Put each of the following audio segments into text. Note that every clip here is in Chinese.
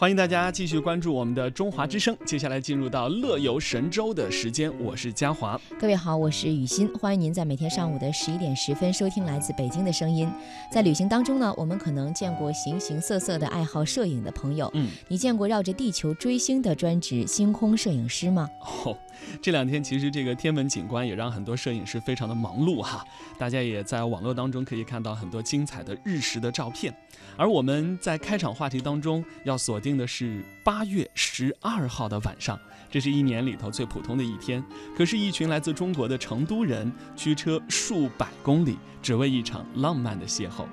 欢迎大家继续关注我们的中华之声。接下来进入到乐游神州的时间，我是嘉华。各位好，我是雨欣，欢迎您在每天上午的十一点十分收听来自北京的声音。在旅行当中呢，我们可能见过形形色色的爱好摄影的朋友。嗯，你见过绕着地球追星的专职星空摄影师吗？哦，这两天其实这个天文景观也让很多摄影师非常的忙碌哈。大家也在网络当中可以看到很多精彩的日食的照片。而我们在开场话题当中要锁定定的是八月十二号的晚上，这是一年里头最普通的一天。可是，一群来自中国的成都人驱车数百公里，只为一场浪漫的邂逅。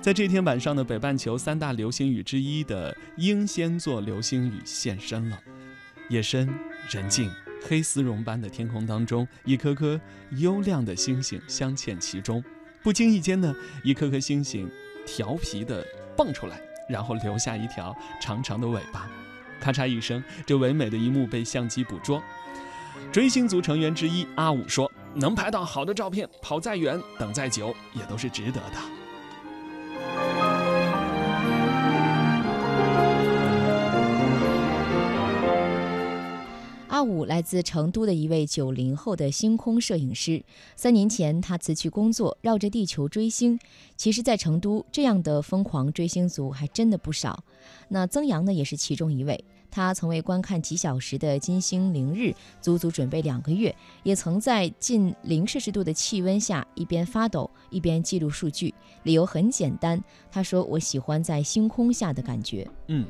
在这天晚上的北半球三大流星雨之一的英仙座流星雨现身了。夜深人静，黑丝绒般的天空当中，一颗颗幽亮的星星镶嵌其中。不经意间呢，一颗颗星星调皮的。蹦出来，然后留下一条长长的尾巴，咔嚓一声，这唯美的一幕被相机捕捉。追星族成员之一阿武说：“能拍到好的照片，跑再远，等再久，也都是值得的。”五来自成都的一位九零后的星空摄影师。三年前，他辞去工作，绕着地球追星。其实，在成都，这样的疯狂追星族还真的不少。那曾阳呢，也是其中一位。他曾为观看几小时的金星凌日，足足准备两个月，也曾在近零摄氏度的气温下一边发抖一边记录数据。理由很简单，他说：“我喜欢在星空下的感觉。”嗯。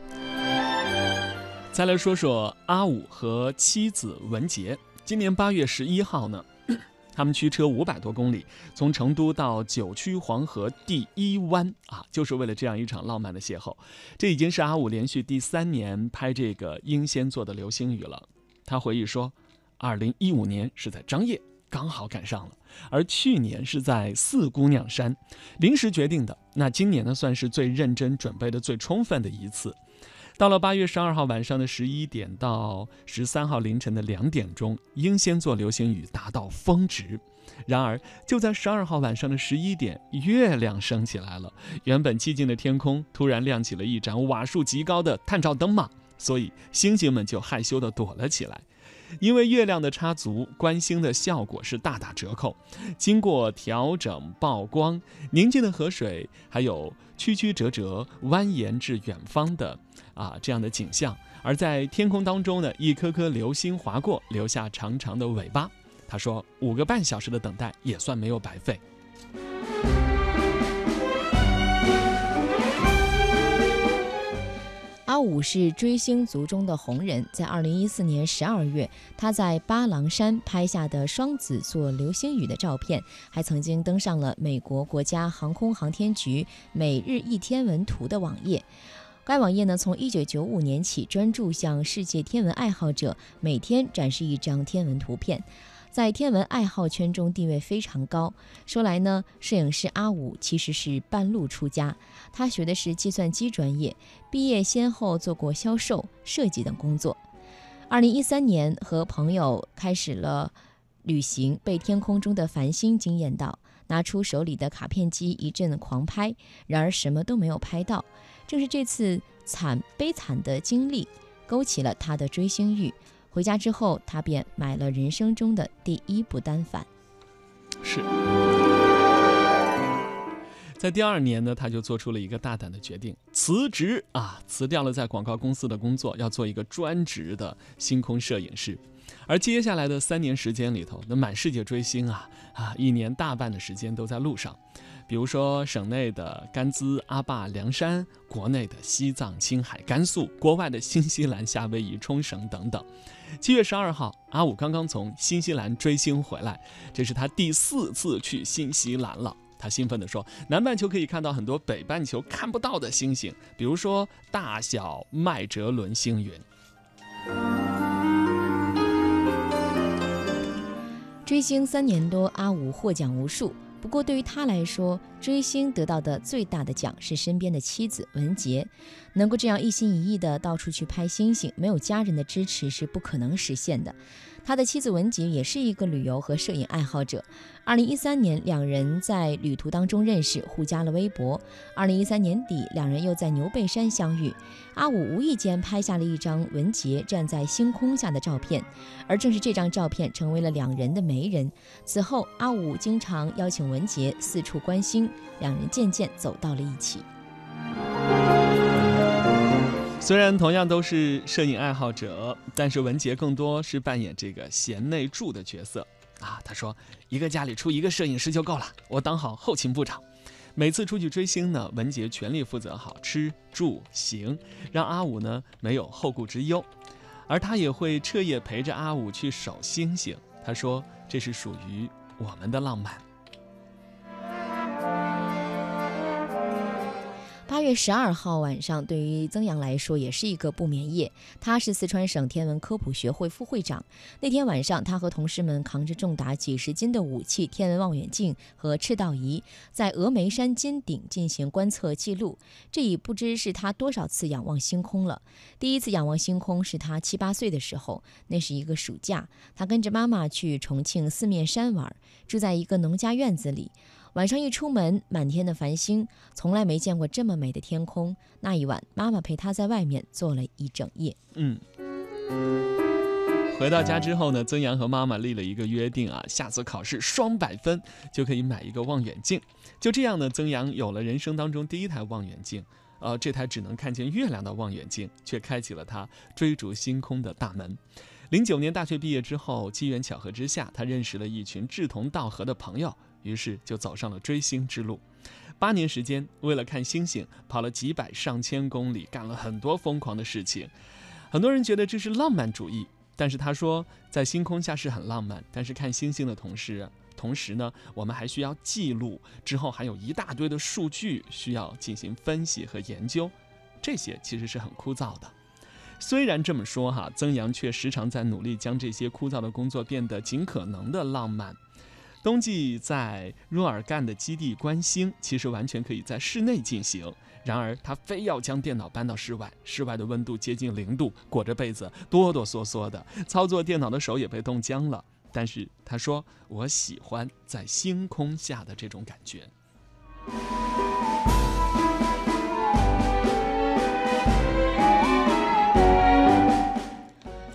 再来说说阿五和妻子文杰。今年八月十一号呢，他们驱车五百多公里，从成都到九曲黄河第一湾啊，就是为了这样一场浪漫的邂逅。这已经是阿五连续第三年拍这个英仙座的流星雨了。他回忆说，二零一五年是在张掖，刚好赶上了；而去年是在四姑娘山，临时决定的。那今年呢，算是最认真准备的最充分的一次。到了八月十二号晚上的十一点到十三号凌晨的两点钟，英仙座流星雨达到峰值。然而，就在十二号晚上的十一点，月亮升起来了。原本寂静的天空突然亮起了一盏瓦数极高的探照灯嘛，所以星星们就害羞地躲了起来。因为月亮的插足，观星的效果是大打折扣。经过调整曝光，宁静的河水还有曲曲折折蜿蜒至远方的啊这样的景象。而在天空当中呢，一颗颗流星划过，留下长长的尾巴。他说，五个半小时的等待也算没有白费。五是追星族中的红人，在二零一四年十二月，他在巴郎山拍下的双子座流星雨的照片，还曾经登上了美国国家航空航天局每日一天文图的网页。该网页呢，从一九九五年起专注向世界天文爱好者每天展示一张天文图片。在天文爱好圈中地位非常高。说来呢，摄影师阿五其实是半路出家，他学的是计算机专业，毕业先后做过销售、设计等工作。二零一三年和朋友开始了旅行，被天空中的繁星惊艳到，拿出手里的卡片机一阵狂拍，然而什么都没有拍到。正是这次惨悲惨的经历，勾起了他的追星欲。回家之后，他便买了人生中的第一部单反。是，在第二年呢，他就做出了一个大胆的决定，辞职啊，辞掉了在广告公司的工作，要做一个专职的星空摄影师。而接下来的三年时间里头，那满世界追星啊啊，一年大半的时间都在路上。比如说，省内的甘孜、阿坝、凉山，国内的西藏、青海、甘肃，国外的新西兰、夏威夷、冲绳等等。七月十二号，阿五刚刚从新西兰追星回来，这是他第四次去新西兰了。他兴奋地说：“南半球可以看到很多北半球看不到的星星，比如说大小麦哲伦星云。”追星三年多，阿五获奖无数。不过对于他来说，追星得到的最大的奖是身边的妻子文洁，能够这样一心一意的到处去拍星星，没有家人的支持是不可能实现的。他的妻子文洁也是一个旅游和摄影爱好者。二零一三年，两人在旅途当中认识，互加了微博。二零一三年底，两人又在牛背山相遇。阿武无意间拍下了一张文洁站在星空下的照片，而正是这张照片成为了两人的媒人。此后，阿武经常邀请文洁四处观星，两人渐渐走到了一起。虽然同样都是摄影爱好者，但是文杰更多是扮演这个贤内助的角色啊。他说：“一个家里出一个摄影师就够了，我当好后勤部长。每次出去追星呢，文杰全力负责好吃住行，让阿武呢没有后顾之忧。而他也会彻夜陪着阿武去守星星。他说这是属于我们的浪漫。”八月十二号晚上，对于曾阳来说也是一个不眠夜。他是四川省天文科普学会副会长。那天晚上，他和同事们扛着重达几十斤的武器——天文望远镜和赤道仪，在峨眉山尖顶进行观测记录。这已不知是他多少次仰望星空了。第一次仰望星空是他七八岁的时候，那是一个暑假，他跟着妈妈去重庆四面山玩，住在一个农家院子里。晚上一出门，满天的繁星，从来没见过这么美的天空。那一晚，妈妈陪他在外面坐了一整夜。嗯，回到家之后呢，曾阳和妈妈立了一个约定啊，下次考试双百分就可以买一个望远镜。就这样呢，曾阳有了人生当中第一台望远镜。呃，这台只能看见月亮的望远镜，却开启了他追逐星空的大门。零九年大学毕业之后，机缘巧合之下，他认识了一群志同道合的朋友。于是就走上了追星之路，八年时间，为了看星星，跑了几百上千公里，干了很多疯狂的事情。很多人觉得这是浪漫主义，但是他说，在星空下是很浪漫，但是看星星的同时，同时呢，我们还需要记录，之后还有一大堆的数据需要进行分析和研究，这些其实是很枯燥的。虽然这么说哈，曾阳却时常在努力将这些枯燥的工作变得尽可能的浪漫。冬季在若尔干的基地观星，其实完全可以在室内进行。然而他非要将电脑搬到室外，室外的温度接近零度，裹着被子哆哆嗦嗦的，操作电脑的手也被冻僵了。但是他说：“我喜欢在星空下的这种感觉。”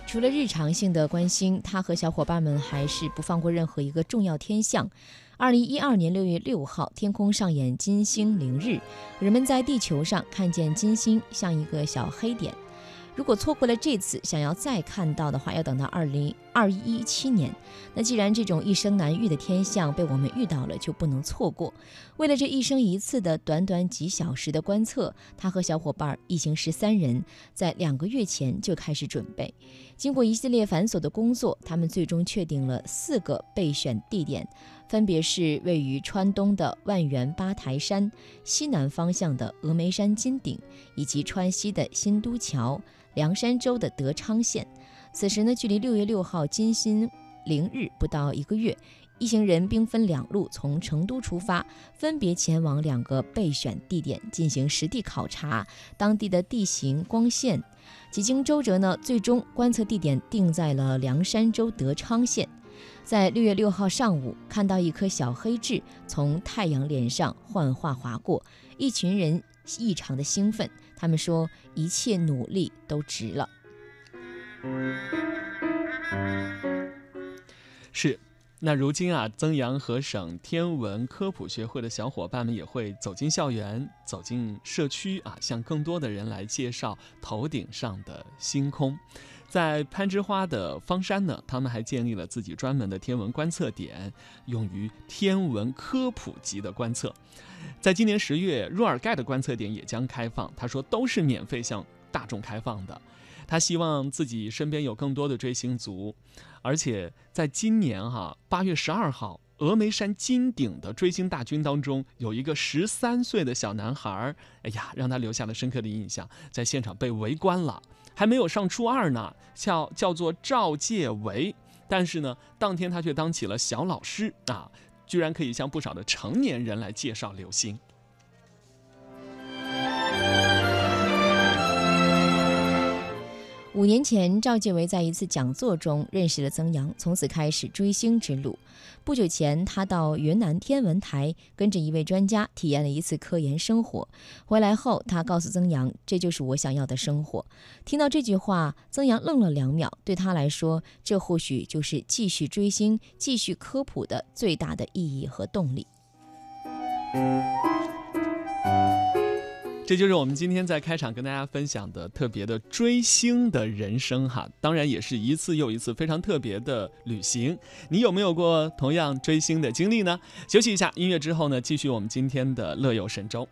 除了日常性的关心，他和小伙伴们还是不放过任何一个重要天象。二零一二年六月六号，天空上演金星凌日，人们在地球上看见金星像一个小黑点。如果错过了这次，想要再看到的话，要等到二零二一七年。那既然这种一生难遇的天象被我们遇到了，就不能错过。为了这一生一次的短短几小时的观测，他和小伙伴一行十三人在两个月前就开始准备。经过一系列繁琐的工作，他们最终确定了四个备选地点，分别是位于川东的万源八台山、西南方向的峨眉山金顶，以及川西的新都桥。凉山州的德昌县，此时呢，距离六月六号金星凌日不到一个月。一行人兵分两路，从成都出发，分别前往两个备选地点进行实地考察当地的地形、光线。几经周折呢，最终观测地点定在了凉山州德昌县。在六月六号上午，看到一颗小黑痣从太阳脸上幻化划过，一群人异常的兴奋。他们说：“一切努力都值了。”是。那如今啊，曾阳和省天文科普学会的小伙伴们也会走进校园、走进社区啊，向更多的人来介绍头顶上的星空。在攀枝花的方山呢，他们还建立了自己专门的天文观测点，用于天文科普级的观测。在今年十月，若尔盖的观测点也将开放，他说都是免费向大众开放的。他希望自己身边有更多的追星族，而且在今年哈八月十二号，峨眉山金顶的追星大军当中，有一个十三岁的小男孩，哎呀，让他留下了深刻的印象，在现场被围观了，还没有上初二呢，叫叫做赵介维，但是呢，当天他却当起了小老师啊。居然可以向不少的成年人来介绍刘星。五年前，赵继伟在一次讲座中认识了曾阳，从此开始追星之路。不久前，他到云南天文台跟着一位专家体验了一次科研生活。回来后，他告诉曾阳：“这就是我想要的生活。”听到这句话，曾阳愣了两秒。对他来说，这或许就是继续追星、继续科普的最大的意义和动力。这就是我们今天在开场跟大家分享的特别的追星的人生哈，当然也是一次又一次非常特别的旅行。你有没有过同样追星的经历呢？休息一下，音乐之后呢，继续我们今天的乐游神州。